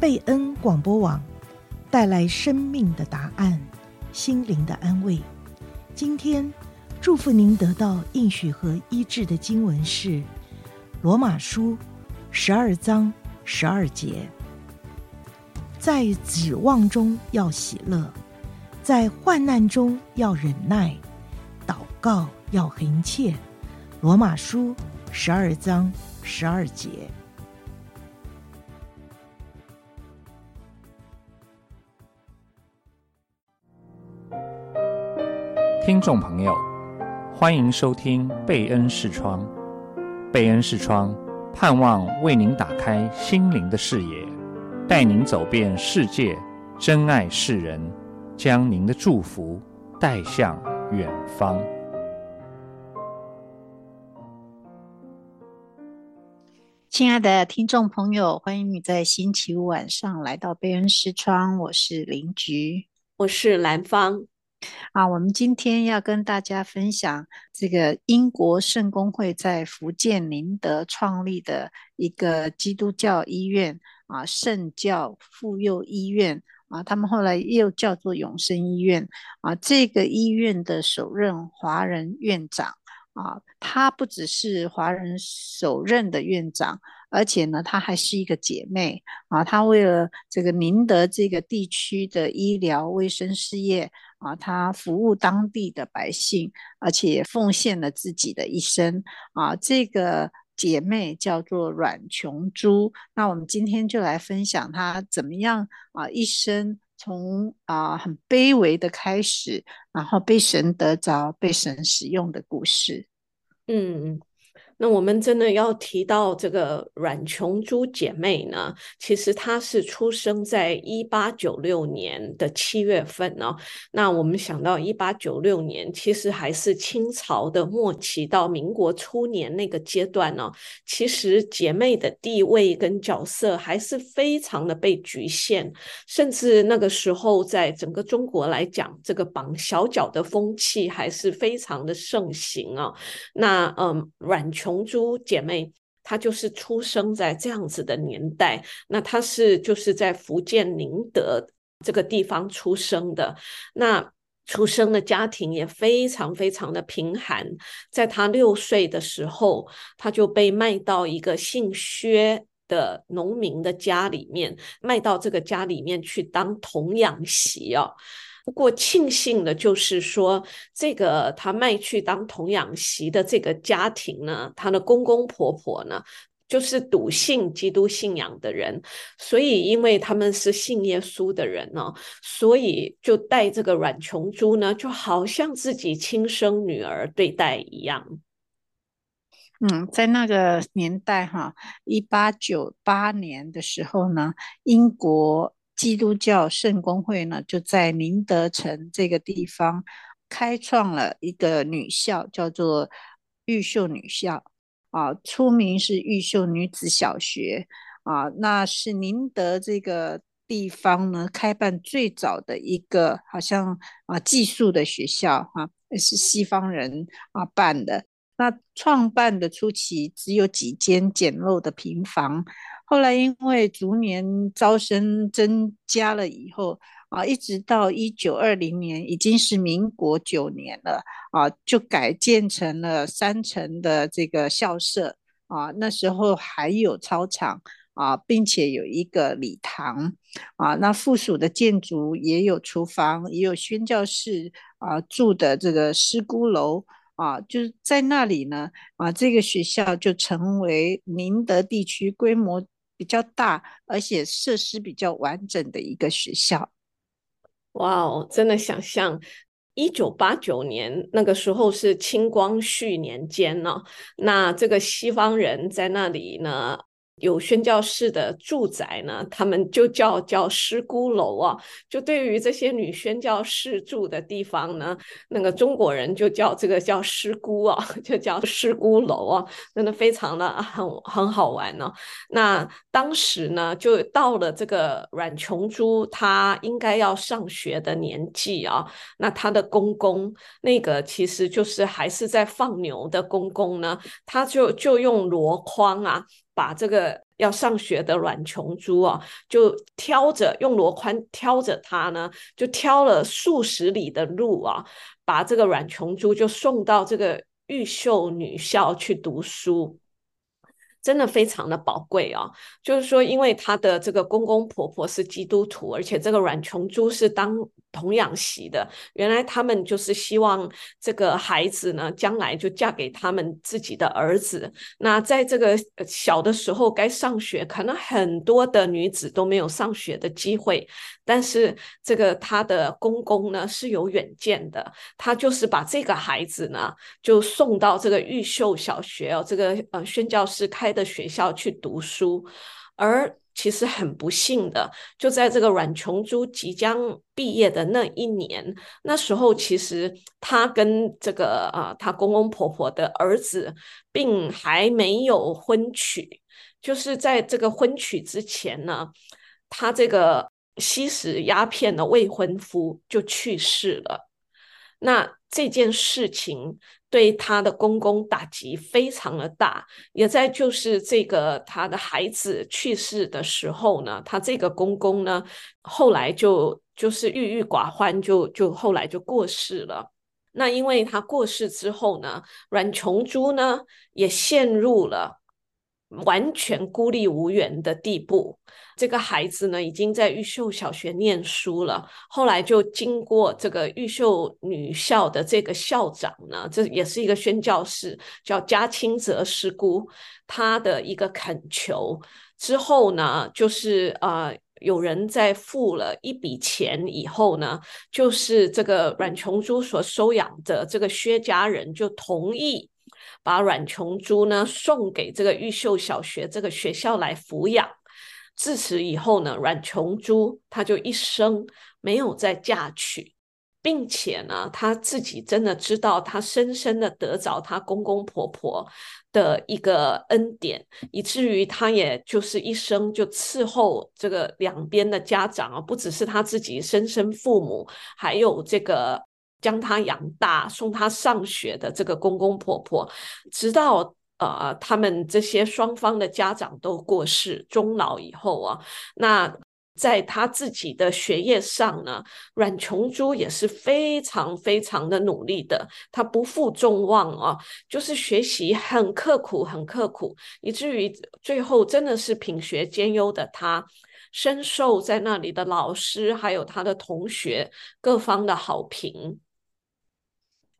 贝恩广播网带来生命的答案，心灵的安慰。今天祝福您得到应许和医治的经文是《罗马书》十二章十二节。在指望中要喜乐，在患难中要忍耐，祷告要恒切。《罗马书》十二章十二节。听众朋友，欢迎收听贝恩视窗。贝恩视窗盼望为您打开心灵的视野，带您走遍世界，珍爱世人，将您的祝福带向远方。亲爱的听众朋友，欢迎你在星期五晚上来到贝恩视窗。我是林菊，我是兰芳。啊，我们今天要跟大家分享这个英国圣公会在福建宁德创立的一个基督教医院啊，圣教妇幼医院啊，他们后来又叫做永生医院啊。这个医院的首任华人院长啊，他不只是华人首任的院长，而且呢，他还是一个姐妹啊。他为了这个宁德这个地区的医疗卫生事业。啊，他服务当地的百姓，而且奉献了自己的一生。啊，这个姐妹叫做阮琼珠。那我们今天就来分享她怎么样啊，一生从啊很卑微的开始，然后被神得着，被神使用的故事。嗯。那我们真的要提到这个阮琼珠姐妹呢？其实她是出生在一八九六年的七月份呢。那我们想到一八九六年，其实还是清朝的末期到民国初年那个阶段呢。其实姐妹的地位跟角色还是非常的被局限，甚至那个时候在整个中国来讲，这个绑小脚的风气还是非常的盛行啊。那嗯，阮琼。琼珠姐妹，她就是出生在这样子的年代。那她是就是在福建宁德这个地方出生的。那出生的家庭也非常非常的贫寒。在她六岁的时候，她就被卖到一个姓薛的农民的家里面，卖到这个家里面去当童养媳哦。不过庆幸的就是说，这个他卖去当童养媳的这个家庭呢，他的公公婆婆呢，就是笃信基督信仰的人，所以因为他们是信耶稣的人呢，所以就带这个阮琼珠呢，就好像自己亲生女儿对待一样。嗯，在那个年代哈，一八九八年的时候呢，英国。基督教圣公会呢，就在宁德城这个地方开创了一个女校，叫做玉秀女校啊，初名是玉秀女子小学啊，那是宁德这个地方呢开办最早的一个，好像啊寄宿的学校哈、是西方人啊办的。那创办的初期只有几间简陋的平房。后来因为逐年招生增加了以后啊，一直到一九二零年，已经是民国九年了啊，就改建成了三层的这个校舍啊。那时候还有操场啊，并且有一个礼堂啊。那附属的建筑也有厨房，也有宣教室啊住的这个师姑楼啊，就是在那里呢啊，这个学校就成为宁德地区规模。比较大，而且设施比较完整的一个学校。哇哦，真的想象一九八九年那个时候是清光绪年间呢，那这个西方人在那里呢。有宣教士的住宅呢，他们就叫叫师姑楼啊。就对于这些女宣教士住的地方呢，那个中国人就叫这个叫师姑啊，就叫师姑楼啊，真的非常的很很好玩呢、那当时呢，就到了这个阮琼珠，她应该要上学的年纪啊。那她的公公，那个其实就是还是在放牛的公公呢，他就就用箩筐啊。把这个要上学的阮琼珠啊，就挑着用箩筐挑着她呢，就挑了数十里的路啊，把这个阮琼珠就送到这个毓秀女校去读书。真的非常的宝贵啊！就是说，因为她的这个公公婆婆是基督徒，而且这个阮琼珠是当童养媳的。原来他们就是希望这个孩子呢，将来就嫁给他们自己的儿子。那在这个小的时候该上学，可能很多的女子都没有上学的机会。但是这个她的公公呢是有远见的，他就是把这个孩子呢就送到这个毓秀小学哦，这个呃宣教师开的学校去读书，而其实很不幸的，就在这个阮琼珠即将毕业的那一年，那时候其实她跟这个啊、呃、他公公婆婆的儿子并还没有婚娶，就是在这个婚娶之前呢，她这个。吸食鸦片的未婚夫就去世了，那这件事情对他的公公打击非常的大。也在就是这个他的孩子去世的时候呢，他这个公公呢，后来就就是郁郁寡欢就，就后来就过世了。那因为他过世之后呢，阮琼珠呢也陷入了。完全孤立无援的地步。这个孩子呢，已经在玉秀小学念书了。后来就经过这个玉秀女校的这个校长呢，这也是一个宣教士，叫加清泽师姑，他的一个恳求之后呢，就是呃，有人在付了一笔钱以后呢，就是这个阮琼珠所收养的这个薛家人就同意。把阮琼珠呢送给这个玉秀小学这个学校来抚养，自此以后呢，阮琼珠她就一生没有再嫁娶，并且呢，她自己真的知道，她深深的得着她公公婆婆的一个恩典，以至于她也就是一生就伺候这个两边的家长啊，不只是她自己生身父母，还有这个。将他养大、送他上学的这个公公婆婆，直到呃他们这些双方的家长都过世、终老以后啊，那在他自己的学业上呢，阮琼珠也是非常非常的努力的，他不负众望啊，就是学习很刻苦、很刻苦，以至于最后真的是品学兼优的他，深受在那里的老师还有他的同学各方的好评。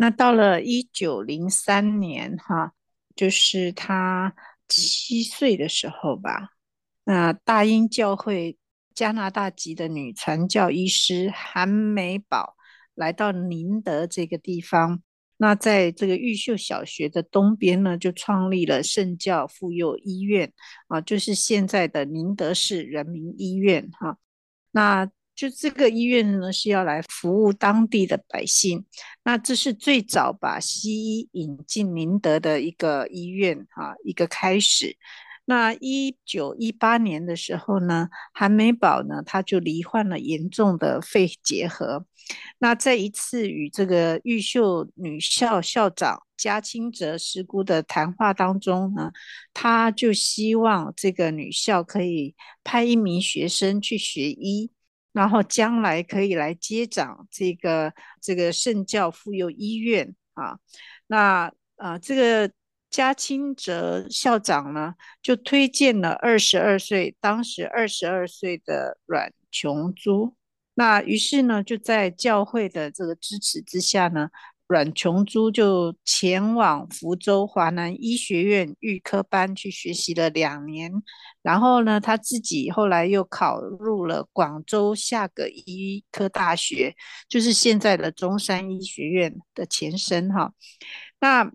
那到了一九零三年，哈，就是他七岁的时候吧。那大英教会加拿大籍的女传教医师韩美宝来到宁德这个地方。那在这个玉秀小学的东边呢，就创立了圣教妇幼医院啊，就是现在的宁德市人民医院，哈。那就这个医院呢，是要来服务当地的百姓。那这是最早把西医引进宁德的一个医院哈，一个开始。那一九一八年的时候呢，韩美宝呢，他就罹患了严重的肺结核。那在一次与这个玉秀女校校长加清泽师姑的谈话当中呢，他就希望这个女校可以派一名学生去学医。然后将来可以来接掌这个这个圣教妇幼医院啊，那啊这个嘉清哲校长呢，就推荐了二十二岁，当时二十二岁的阮琼珠，那于是呢就在教会的这个支持之下呢。阮琼珠就前往福州华南医学院预科班去学习了两年，然后呢，他自己后来又考入了广州夏艮医科大学，就是现在的中山医学院的前身哈。那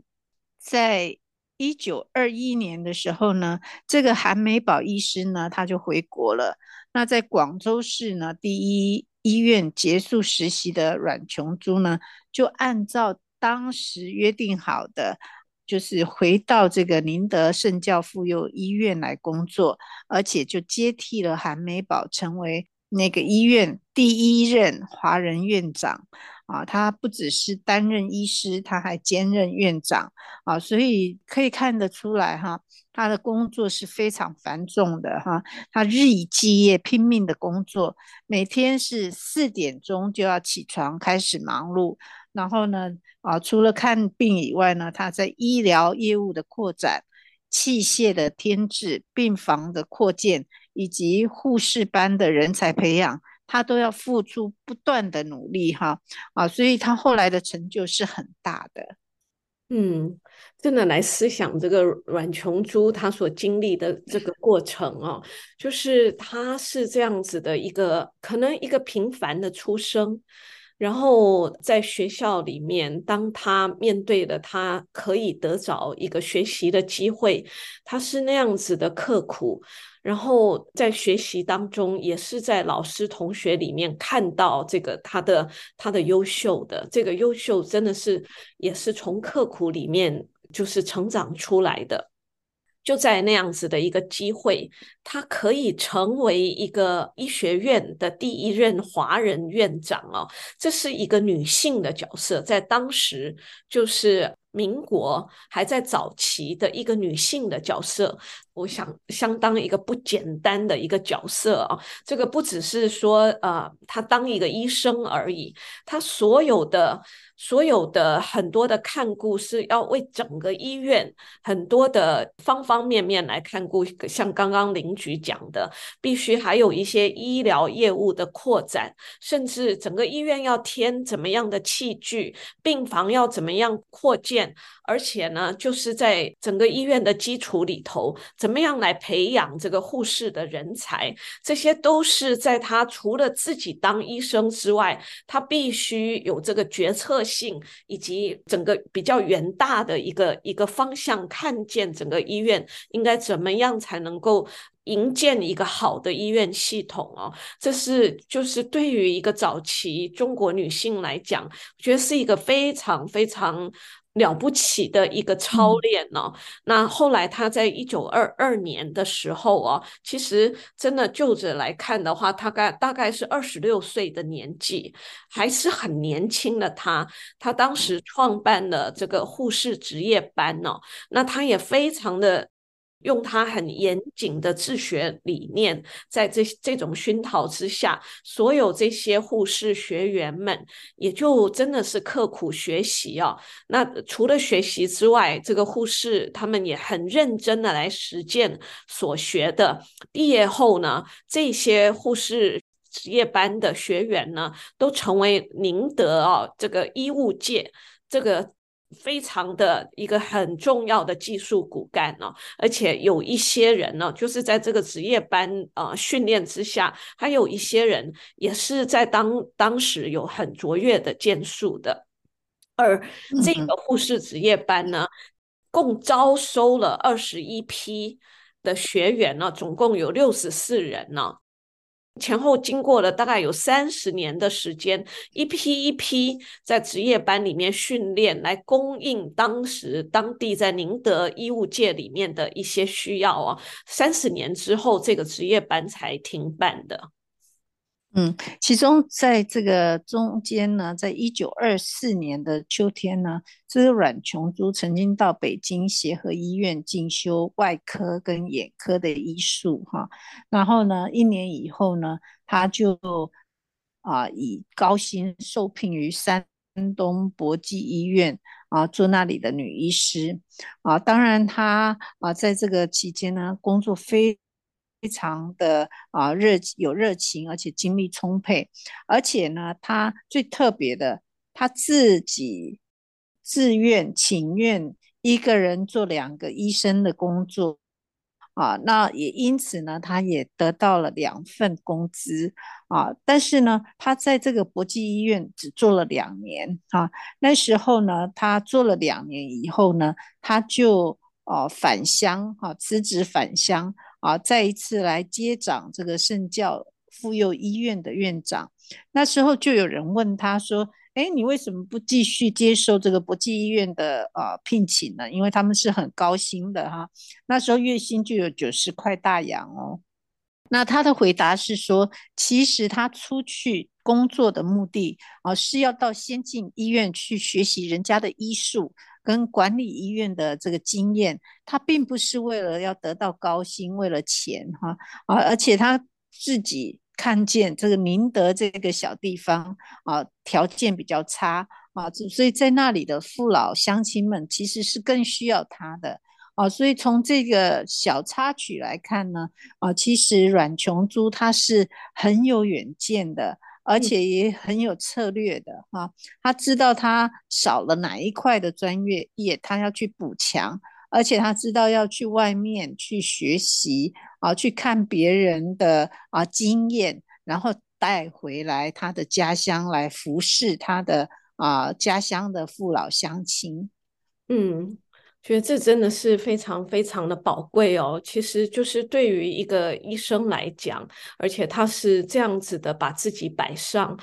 在一九二一年的时候呢，这个韩美宝医师呢，他就回国了。那在广州市呢，第一医院结束实习的阮琼珠呢，就按照当时约定好的，就是回到这个宁德圣教妇幼医院来工作，而且就接替了韩美宝，成为那个医院第一任华人院长。啊，他不只是担任医师，他还兼任院长啊，所以可以看得出来哈，他的工作是非常繁重的哈，他日以继夜拼命的工作，每天是四点钟就要起床开始忙碌，然后呢啊，除了看病以外呢，他在医疗业务的扩展、器械的添置、病房的扩建以及护士班的人才培养。他都要付出不断的努力，哈啊，所以他后来的成就是很大的。嗯，真的来思想这个阮琼珠他所经历的这个过程哦，就是他是这样子的一个，可能一个平凡的出生，然后在学校里面，当他面对的他可以得着一个学习的机会，他是那样子的刻苦。然后在学习当中，也是在老师同学里面看到这个他的他的优秀的这个优秀，真的是也是从刻苦里面就是成长出来的。就在那样子的一个机会，他可以成为一个医学院的第一任华人院长哦，这是一个女性的角色，在当时就是。民国还在早期的一个女性的角色，我想相当一个不简单的一个角色啊。这个不只是说呃，他当一个医生而已，他所有的。所有的很多的看顾是要为整个医院很多的方方面面来看顾，像刚刚林局讲的，必须还有一些医疗业务的扩展，甚至整个医院要添怎么样的器具，病房要怎么样扩建，而且呢，就是在整个医院的基础里头，怎么样来培养这个护士的人才，这些都是在他除了自己当医生之外，他必须有这个决策性以及整个比较远大的一个一个方向，看见整个医院应该怎么样才能够营建一个好的医院系统哦，这是就是对于一个早期中国女性来讲，我觉得是一个非常非常。了不起的一个操练呢、哦。嗯、那后来他在一九二二年的时候啊，其实真的就着来看的话，他大概大概是二十六岁的年纪，还是很年轻的他。他当时创办了这个护士职业班呢、哦，那他也非常的。用他很严谨的治学理念，在这这种熏陶之下，所有这些护士学员们也就真的是刻苦学习啊。那除了学习之外，这个护士他们也很认真的来实践所学的。毕业后呢，这些护士职业班的学员呢，都成为宁德啊这个医务界这个。非常的一个很重要的技术骨干呢，而且有一些人呢，就是在这个职业班呃训练之下，还有一些人也是在当当时有很卓越的建树的。而这个护士职业班呢，共招收了二十一批的学员呢，总共有六十四人呢。前后经过了大概有三十年的时间，一批一批在职业班里面训练，来供应当时当地在宁德医务界里面的一些需要啊。三十年之后，这个职业班才停办的。嗯，其中在这个中间呢，在一九二四年的秋天呢，这个阮琼珠曾经到北京协和医院进修外科跟眼科的医术哈，然后呢，一年以后呢，他就啊以高薪受聘于山东博济医院啊做那里的女医师啊，当然他啊在这个期间呢，工作非。非常的啊热有热情，而且精力充沛，而且呢，他最特别的，他自己自愿请愿一个人做两个医生的工作啊，那也因此呢，他也得到了两份工资啊。但是呢，他在这个国际医院只做了两年啊。那时候呢，他做了两年以后呢，他就啊返乡啊辞职返乡。啊，再一次来接掌这个圣教妇幼医院的院长，那时候就有人问他说：“哎，你为什么不继续接受这个国际医院的呃聘请呢？因为他们是很高薪的哈，那时候月薪就有九十块大洋哦。”那他的回答是说：“其实他出去工作的目的啊，是要到先进医院去学习人家的医术跟管理医院的这个经验。他并不是为了要得到高薪，为了钱哈啊，而且他自己看见这个宁德这个小地方啊，条件比较差啊，所以在那里的父老乡亲们其实是更需要他的。啊，所以从这个小插曲来看呢，啊，其实阮琼珠她是很有远见的，而且也很有策略的哈。他知道他少了哪一块的专业业，他要去补强，而且他知道要去外面去学习啊，去看别人的啊经验，然后带回来他的家乡来服侍他的啊家乡的父老乡亲。嗯。觉得这真的是非常非常的宝贵哦。其实就是对于一个医生来讲，而且他是这样子的把自己摆上，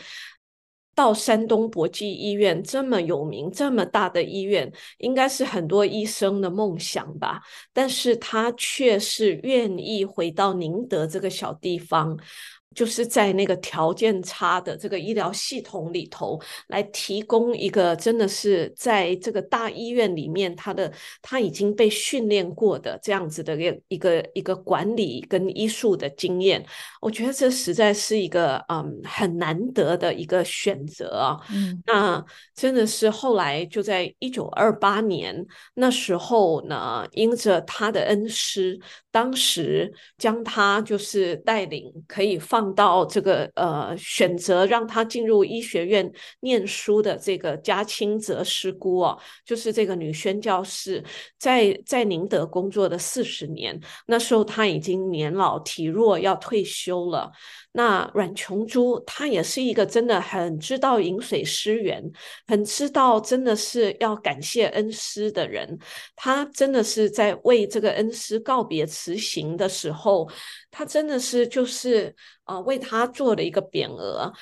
到山东博济医院这么有名、这么大的医院，应该是很多医生的梦想吧。但是他却是愿意回到宁德这个小地方。就是在那个条件差的这个医疗系统里头，来提供一个真的是在这个大医院里面，他的他已经被训练过的这样子的一个一个一个管理跟医术的经验，我觉得这实在是一个嗯很难得的一个选择啊。嗯，那真的是后来就在一九二八年那时候呢，因着他的恩师，当时将他就是带领可以放。到这个呃，选择让他进入医学院念书的这个嘉清泽师姑哦，就是这个女宣教士，在在宁德工作的四十年，那时候她已经年老体弱，要退休了。那阮琼珠她也是一个真的很知道饮水思源，很知道真的是要感谢恩师的人。她真的是在为这个恩师告别辞行的时候，她真的是就是啊、呃，为他做了一个匾额，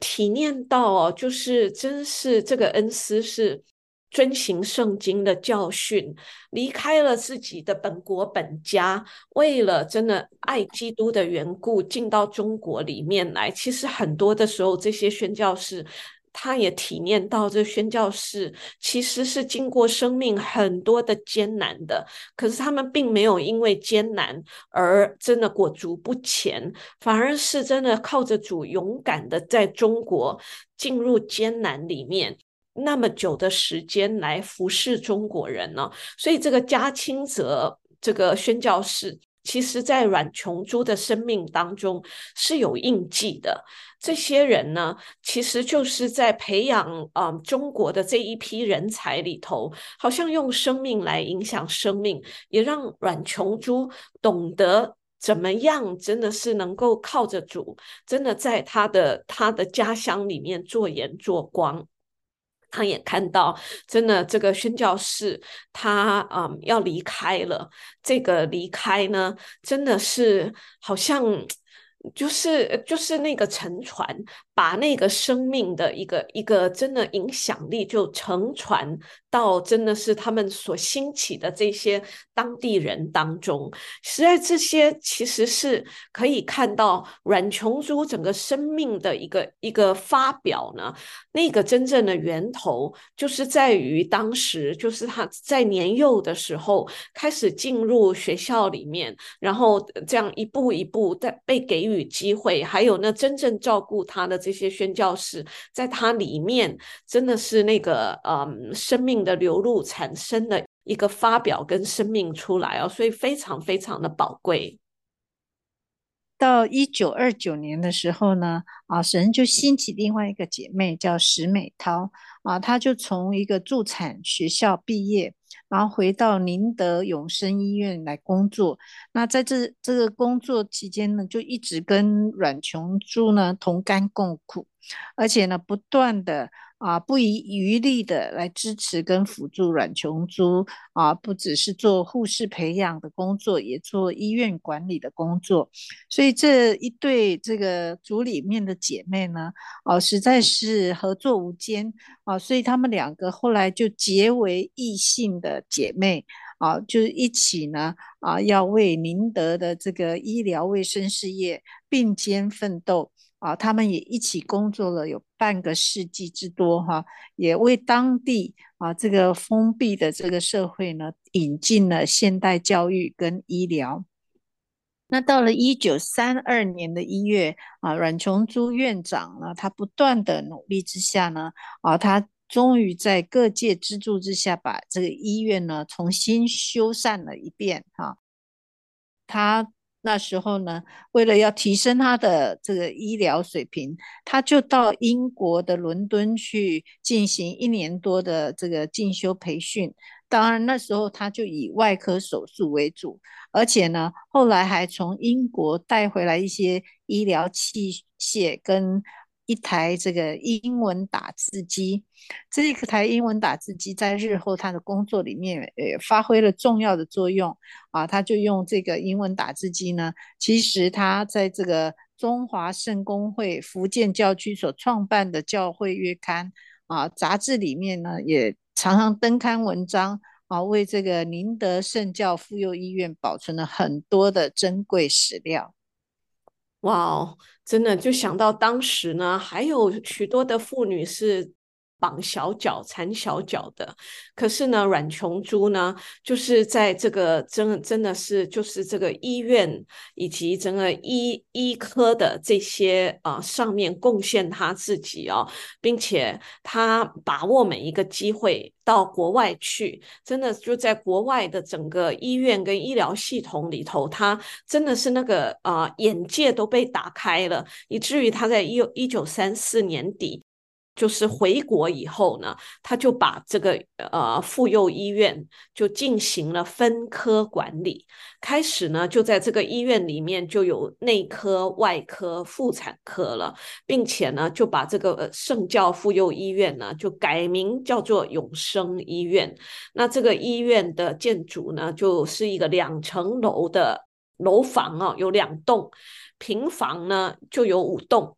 体验到哦，就是真是这个恩师是。遵行圣经的教训，离开了自己的本国本家，为了真的爱基督的缘故，进到中国里面来。其实很多的时候，这些宣教士，他也体验到，这宣教士其实是经过生命很多的艰难的，可是他们并没有因为艰难而真的裹足不前，反而是真的靠着主，勇敢的在中国进入艰难里面。那么久的时间来服侍中国人呢，所以这个嘉清泽这个宣教士，其实在阮琼珠的生命当中是有印记的。这些人呢，其实就是在培养啊、中国的这一批人才里头，好像用生命来影响生命，也让阮琼珠懂得怎么样，真的是能够靠着主，真的在他的他的家乡里面做盐做光。他也看到，真的这个宣教士他嗯要离开了，这个离开呢，真的是好像就是就是那个沉船。把那个生命的一个一个真的影响力就沉船到真的是他们所兴起的这些当地人当中，实在这些其实是可以看到阮琼珠整个生命的一个一个发表呢。那个真正的源头就是在于当时就是他在年幼的时候开始进入学校里面，然后这样一步一步在被给予机会，还有那真正照顾他的这。些宣教士在他里面真的是那个嗯生命的流露产生的一个发表跟生命出来哦，所以非常非常的宝贵。到一九二九年的时候呢，啊，神就兴起另外一个姐妹叫石美涛啊，她就从一个助产学校毕业。然后回到宁德永生医院来工作。那在这这个工作期间呢，就一直跟阮琼珠呢同甘共苦，而且呢不断的。啊，不遗余力的来支持跟辅助阮琼珠啊，不只是做护士培养的工作，也做医院管理的工作。所以这一对这个组里面的姐妹呢，哦、啊，实在是合作无间啊。所以她们两个后来就结为异姓的姐妹啊，就是一起呢啊，要为宁德的这个医疗卫生事业并肩奋斗。啊，他们也一起工作了有半个世纪之多哈，也为当地啊这个封闭的这个社会呢引进了现代教育跟医疗。那到了一九三二年的一月啊，阮琼珠院长呢，他不断的努力之下呢，啊，他终于在各界资助之下，把这个医院呢重新修缮了一遍哈。他那时候呢，为了要提升他的这个医疗水平，他就到英国的伦敦去进行一年多的这个进修培训。当然，那时候他就以外科手术为主，而且呢，后来还从英国带回来一些医疗器械跟一台这个英文打字机。这一台英文打字机在日后他的工作里面，呃，发挥了重要的作用啊。他就用这个英文打字机呢，其实他在这个中华圣公会福建教区所创办的教会月刊啊杂志里面呢，也。常常登刊文章啊，为这个宁德圣教妇幼医院保存了很多的珍贵史料。哇哦，真的就想到当时呢，还有许多的妇女是。绑小脚、缠小脚的，可是呢，阮琼珠呢，就是在这个真真的是就是这个医院以及整个医医科的这些啊、上面贡献他自己哦，并且他把握每一个机会到国外去，真的就在国外的整个医院跟医疗系统里头，他真的是那个啊、眼界都被打开了，以至于他在一一九三四年底。就是回国以后呢，他就把这个呃妇幼医院就进行了分科管理。开始呢，就在这个医院里面就有内科、外科、妇产科了，并且呢，就把这个圣教妇幼医院呢就改名叫做永生医院。那这个医院的建筑呢，就是一个两层楼的楼房啊，有两栋，平房呢就有五栋。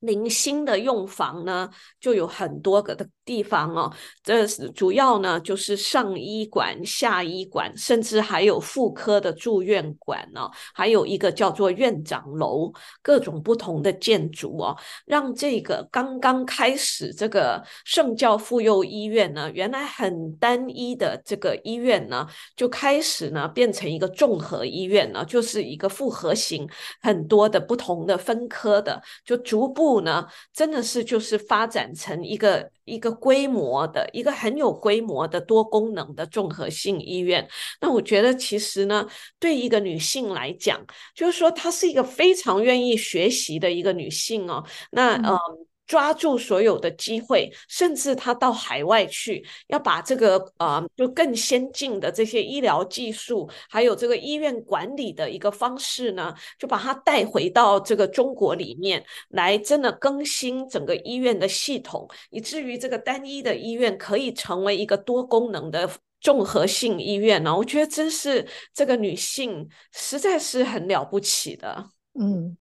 零星的用房呢，就有很多个的地方哦。这是主要呢，就是上医馆、下医馆，甚至还有妇科的住院馆呢、哦。还有一个叫做院长楼，各种不同的建筑哦，让这个刚刚开始这个圣教妇幼医院呢，原来很单一的这个医院呢，就开始呢变成一个综合医院呢，就是一个复合型，很多的不同的分科的，就逐步。呢，真的是就是发展成一个一个规模的一个很有规模的多功能的综合性医院。那我觉得其实呢，对一个女性来讲，就是说她是一个非常愿意学习的一个女性哦。那嗯。呃抓住所有的机会，甚至他到海外去，要把这个呃，就更先进的这些医疗技术，还有这个医院管理的一个方式呢，就把它带回到这个中国里面来，真的更新整个医院的系统，以至于这个单一的医院可以成为一个多功能的综合性医院呢。我觉得真是这个女性实在是很了不起的，嗯。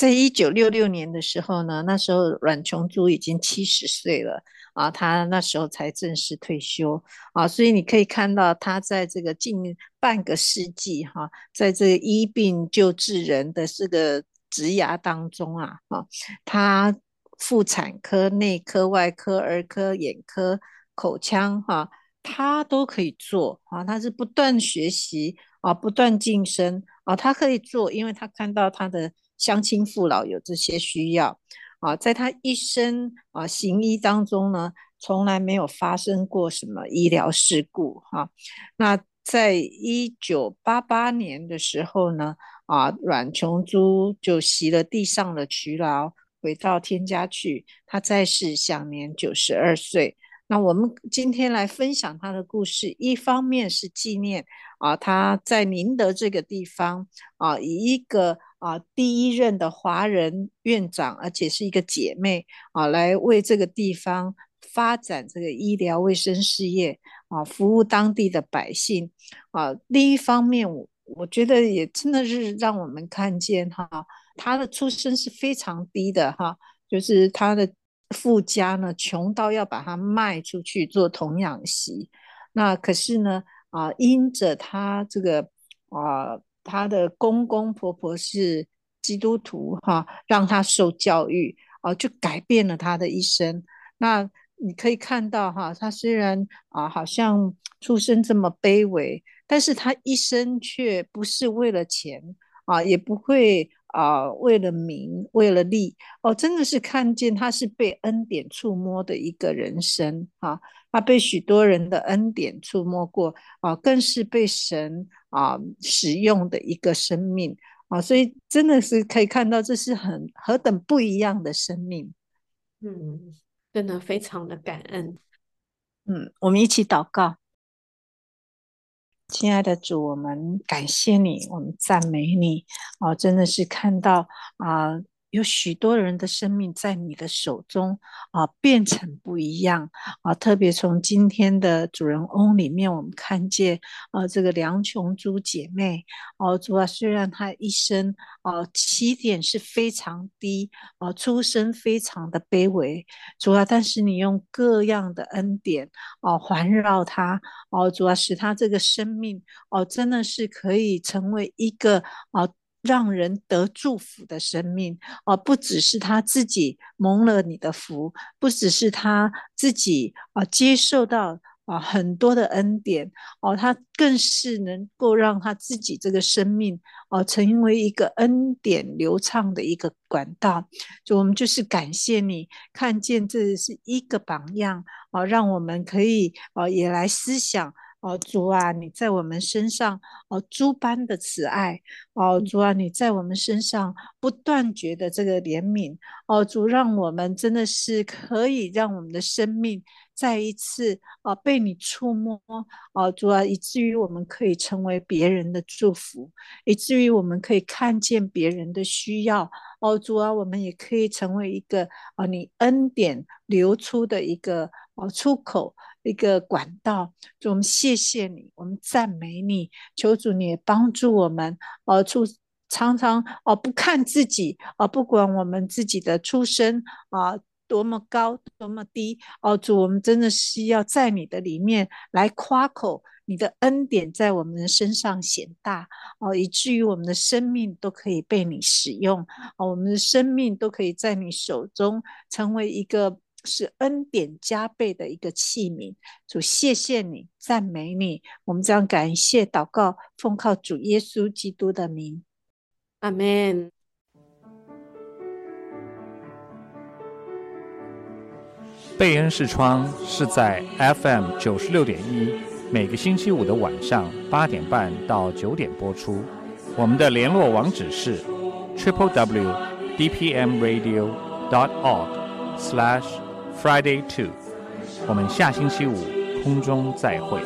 在一九六六年的时候呢，那时候阮琼珠已经七十岁了啊，她那时候才正式退休啊，所以你可以看到她在这个近半个世纪哈、在这个医病救治人的这个职涯当中啊，啊，她妇产科、内科、外科、儿科、眼科、口腔哈，她、都可以做啊，她是不断学习啊，不断晋升啊，她可以做，因为她看到她的。乡亲父老有这些需要啊，在他一生啊行医当中呢，从来没有发生过什么医疗事故哈、那在一九八八年的时候呢，啊，阮琼珠就息了地上的劬劳，回到天家去。他在世享年九十二岁。那我们今天来分享他的故事，一方面是纪念啊他在宁德这个地方啊，以一个。啊，第一任的华人院长，而且是一个姐妹啊，来为这个地方发展这个医疗卫生事业啊，服务当地的百姓啊。另一方面，我我觉得也真的是让我们看见哈，他的出身是非常低的哈，就是他的富家呢，穷到要把他卖出去做童养媳。那可是呢，啊，因着他这个啊。他的公公婆婆是基督徒哈，让他受教育啊，就改变了他的一生。那你可以看到哈，他虽然啊好像出身这么卑微，但是他一生却不是为了钱啊，也不会啊为了名为了利哦，真的是看见他是被恩典触摸的一个人生啊，他被许多人的恩典触摸过啊，更是被神啊使用的一个生命啊，所以真的是可以看到这是很何等不一样的生命，嗯。真的非常的感恩，嗯，我们一起祷告，亲爱的主，我们感谢你，我们赞美你，哦，真的是看到啊。呃有许多人的生命在你的手中啊，变成不一样啊！特别从今天的主人翁里面，我们看见啊，这个梁琼珠姐妹哦，主啊，虽然她一生啊起点是非常低啊，出身非常的卑微，主啊，但是你用各样的恩典啊环绕她哦，主啊，使她这个生命哦，真的是可以成为一个啊。让人得祝福的生命哦，不只是他自己蒙了你的福，不只是他自己啊接受到啊很多的恩典哦，他更是能够让他自己这个生命哦成为一个恩典流畅的一个管道。就我们就是感谢你，看见这是一个榜样哦，让我们可以哦也来思想。哦，主啊，你在我们身上哦，诸般的慈爱哦，主啊，你在我们身上不断绝的这个怜悯哦，主让我们真的是可以让我们的生命再一次哦被你触摸哦，主啊，以至于我们可以成为别人的祝福，以至于我们可以看见别人的需要哦，主啊，我们也可以成为一个哦你恩典流出的一个哦出口。一个管道，主，我们谢谢你，我们赞美你，求主你也帮助我们，呃，出常常哦、呃、不看自己，啊、呃，不管我们自己的出身啊、多么高多么低，哦、主，我们真的是要在你的里面来夸口，你的恩典在我们的身上显大，哦、以至于我们的生命都可以被你使用，哦、我们的生命都可以在你手中成为一个。是恩典加倍的一个器皿，主谢谢你，赞美你，我们将感谢祷告，奉靠主耶稣基督的名，阿门。贝恩视窗是在 FM 九十六点一，每个星期五的晚上八点半到九点播出。我们的联络网址是 triple w d p m radio dot org slash Friday two，我们下星期五空中再会。